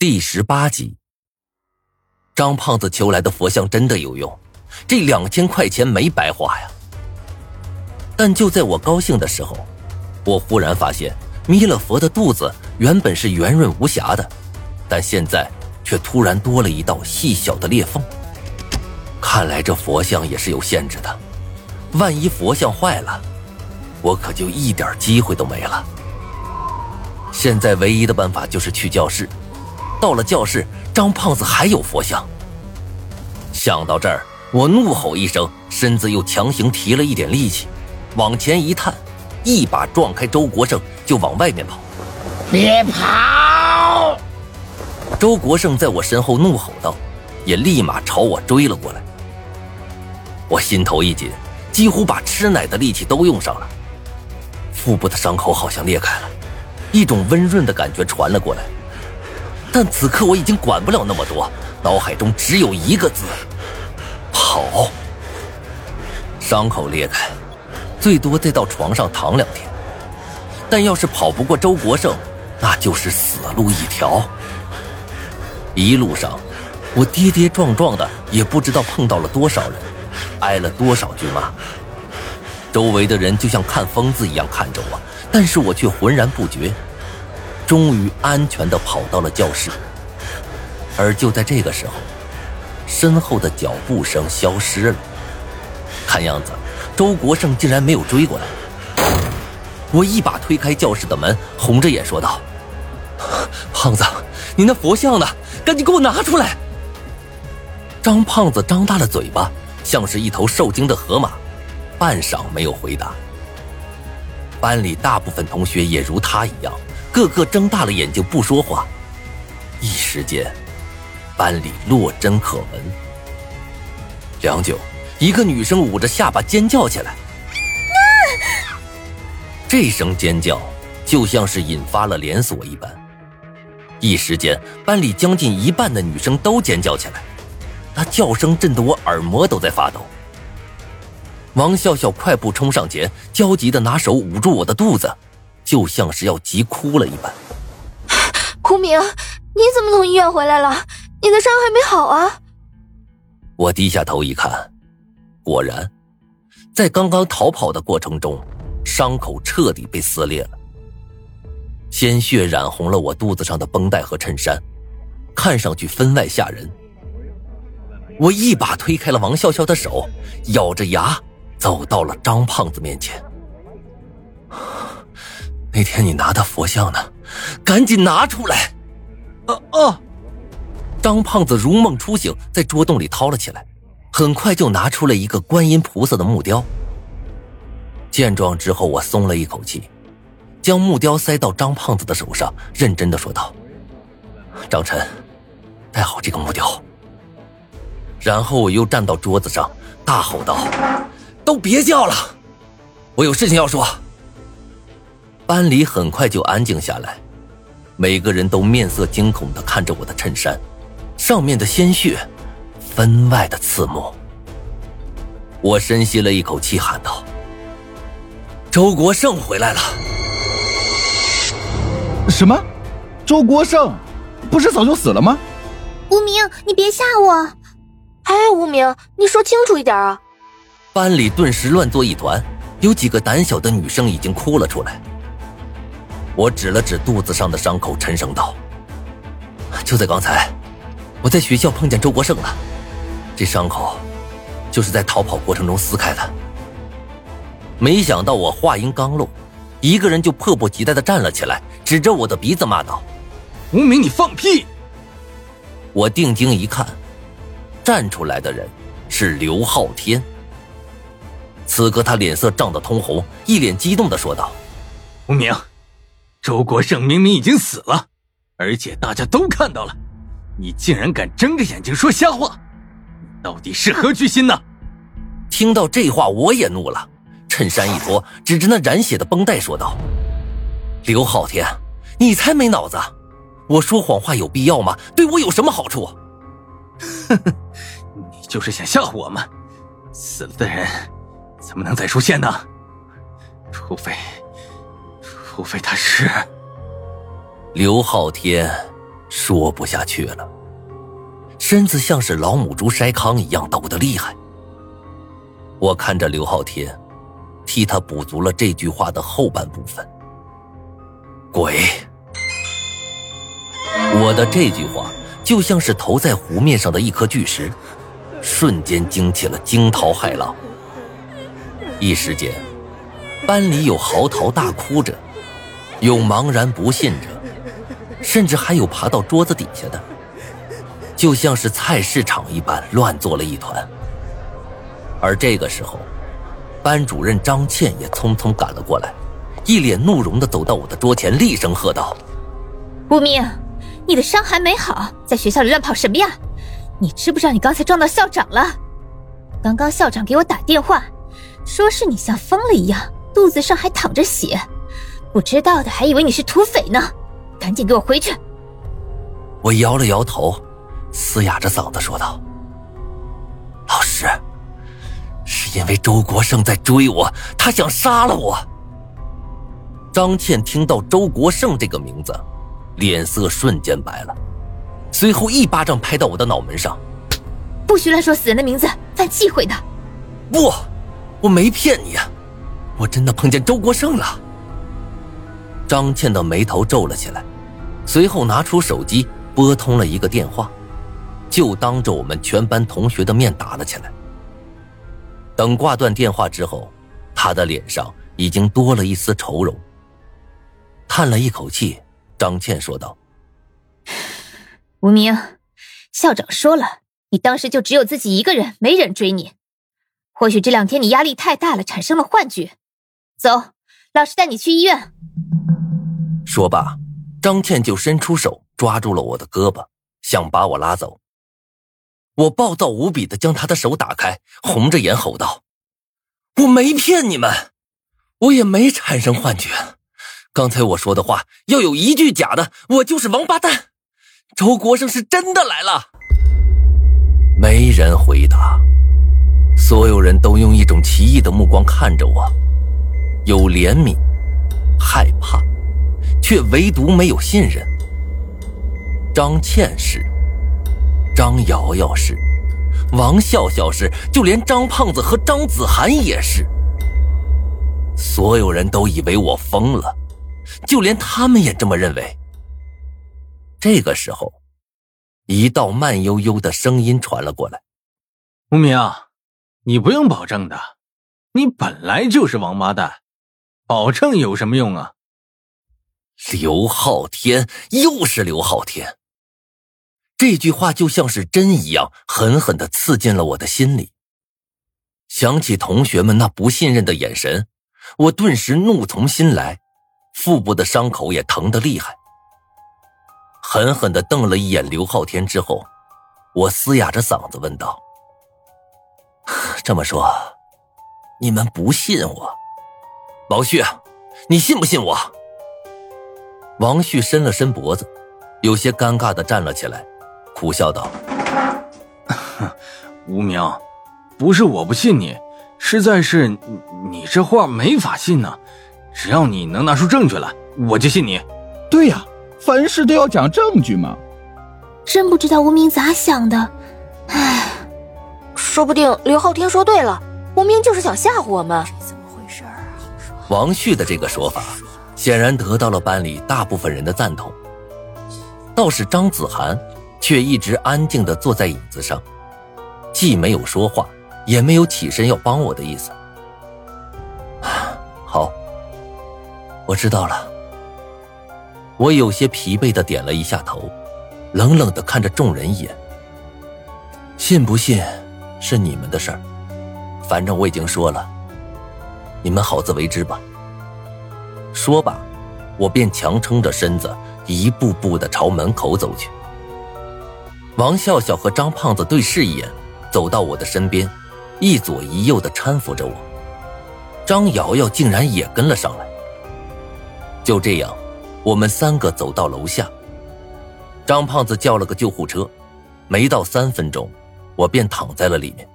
第十八集，张胖子求来的佛像真的有用，这两千块钱没白花呀。但就在我高兴的时候，我忽然发现弥勒佛的肚子原本是圆润无瑕的，但现在却突然多了一道细小的裂缝。看来这佛像也是有限制的，万一佛像坏了，我可就一点机会都没了。现在唯一的办法就是去教室。到了教室，张胖子还有佛像。想到这儿，我怒吼一声，身子又强行提了一点力气，往前一探，一把撞开周国胜，就往外面跑。别跑！周国胜在我身后怒吼道，也立马朝我追了过来。我心头一紧，几乎把吃奶的力气都用上了。腹部的伤口好像裂开了，一种温润的感觉传了过来。但此刻我已经管不了那么多，脑海中只有一个字：跑。伤口裂开，最多再到床上躺两天。但要是跑不过周国胜，那就是死路一条。一路上，我跌跌撞撞的，也不知道碰到了多少人，挨了多少句骂。周围的人就像看疯子一样看着我，但是我却浑然不觉。终于安全的跑到了教室，而就在这个时候，身后的脚步声消失了。看样子，周国胜竟然没有追过来。我一把推开教室的门，红着眼说道：“胖子，你那佛像呢？赶紧给我拿出来！”张胖子张大了嘴巴，像是一头受惊的河马，半晌没有回答。班里大部分同学也如他一样。个个睁大了眼睛不说话，一时间，班里落针可闻。良久，一个女生捂着下巴尖叫起来。这声尖叫就像是引发了连锁一般，一时间，班里将近一半的女生都尖叫起来，那叫声震得我耳膜都在发抖。王笑笑快步冲上前，焦急的拿手捂住我的肚子。就像是要急哭了一般。胡明，你怎么从医院回来了？你的伤还没好啊！我低下头一看，果然，在刚刚逃跑的过程中，伤口彻底被撕裂了，鲜血染红了我肚子上的绷带和衬衫，看上去分外吓人。我一把推开了王笑笑的手，咬着牙走到了张胖子面前。那天你拿的佛像呢？赶紧拿出来！啊啊！张胖子如梦初醒，在桌洞里掏了起来，很快就拿出了一个观音菩萨的木雕。见状之后，我松了一口气，将木雕塞到张胖子的手上，认真的说道：“张晨，带好这个木雕。”然后我又站到桌子上，大吼道：“都别叫了，我有事情要说。”班里很快就安静下来，每个人都面色惊恐的看着我的衬衫，上面的鲜血分外的刺目。我深吸了一口气，喊道：“周国胜回来了！”什么？周国胜不是早就死了吗？无名，你别吓我！哎，无名，你说清楚一点啊！班里顿时乱作一团，有几个胆小的女生已经哭了出来。我指了指肚子上的伤口，沉声道：“就在刚才，我在学校碰见周国胜了。这伤口，就是在逃跑过程中撕开的。”没想到我话音刚落，一个人就迫不及待的站了起来，指着我的鼻子骂道：“无名，你放屁！”我定睛一看，站出来的人是刘昊天。此刻他脸色涨得通红，一脸激动的说道：“无名。”周国胜明明已经死了，而且大家都看到了，你竟然敢睁着眼睛说瞎话，到底是何居心呢？听到这话，我也怒了，衬衫一脱，指着那染血的绷带说道：“刘昊天，你才没脑子！我说谎话有必要吗？对我有什么好处？”哼哼，你就是想吓唬我们？死了的人怎么能再出现呢？除非……除非他是刘昊天，说不下去了，身子像是老母猪筛糠一样抖得厉害。我看着刘昊天，替他补足了这句话的后半部分。鬼！我的这句话就像是投在湖面上的一颗巨石，瞬间惊起了惊涛骇浪。一时间，班里有嚎啕大哭着，有茫然不信着，甚至还有爬到桌子底下的，就像是菜市场一般乱作了一团。而这个时候，班主任张倩也匆匆赶了过来，一脸怒容的走到我的桌前，厉声喝道：“吴明，你的伤还没好，在学校里乱跑什么呀？你知不知道你刚才撞到校长了？刚刚校长给我打电话，说是你像疯了一样，肚子上还淌着血，不知道的还以为你是土匪呢。赶紧给我回去！”我摇了摇头，嘶哑着嗓子说道：“老师。”是因为周国胜在追我，他想杀了我。张倩听到周国胜这个名字，脸色瞬间白了，随后一巴掌拍到我的脑门上：“不许乱说死人的名字，犯忌讳的。”不，我没骗你，我真的碰见周国胜了。张倩的眉头皱了起来，随后拿出手机拨通了一个电话，就当着我们全班同学的面打了起来。等挂断电话之后，他的脸上已经多了一丝愁容。叹了一口气，张倩说道：“吴明，校长说了，你当时就只有自己一个人，没人追你。或许这两天你压力太大了，产生了幻觉。走，老师带你去医院。”说罢，张倩就伸出手抓住了我的胳膊，想把我拉走。我暴躁无比的将他的手打开，红着眼吼道：“我没骗你们，我也没产生幻觉。刚才我说的话要有一句假的，我就是王八蛋。周国胜是真的来了。”没人回答，所有人都用一种奇异的目光看着我，有怜悯，害怕，却唯独没有信任。张倩是。张瑶瑶是，王笑笑是，就连张胖子和张子涵也是。所有人都以为我疯了，就连他们也这么认为。这个时候，一道慢悠悠的声音传了过来：“无名，你不用保证的，你本来就是王八蛋，保证有什么用啊？”刘昊天，又是刘昊天。这句话就像是针一样，狠狠的刺进了我的心里。想起同学们那不信任的眼神，我顿时怒从心来，腹部的伤口也疼得厉害。狠狠的瞪了一眼刘昊天之后，我嘶哑着嗓子问道：“这么说，你们不信我？老旭，你信不信我？”王旭伸了伸脖子，有些尴尬的站了起来。苦笑道：“无名，不是我不信你，实在是你这话没法信呢。只要你能拿出证据来，我就信你。对呀，凡事都要讲证据嘛。真不知道无名咋想的，唉，说不定刘昊天说对了，无名就是想吓唬我们。怎么回事啊？王旭的这个说法，显然得到了班里大部分人的赞同。倒是张子涵。却一直安静的坐在椅子上，既没有说话，也没有起身要帮我的意思。好，我知道了。我有些疲惫的点了一下头，冷冷的看着众人一眼。信不信是你们的事儿，反正我已经说了，你们好自为之吧。说罢，我便强撑着身子，一步步的朝门口走去。王笑笑和张胖子对视一眼，走到我的身边，一左一右的搀扶着我。张瑶瑶竟然也跟了上来。就这样，我们三个走到楼下。张胖子叫了个救护车，没到三分钟，我便躺在了里面。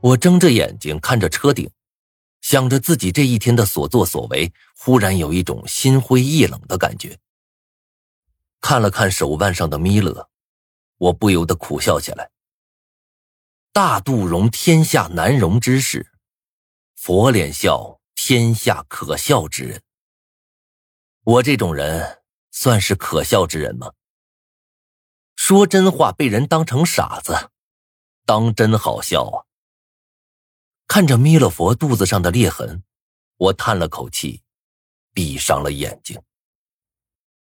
我睁着眼睛看着车顶，想着自己这一天的所作所为，忽然有一种心灰意冷的感觉。看了看手腕上的弥勒，我不由得苦笑起来。大肚容天下难容之事，佛脸笑天下可笑之人。我这种人算是可笑之人吗？说真话被人当成傻子，当真好笑啊！看着弥勒佛肚子上的裂痕，我叹了口气，闭上了眼睛。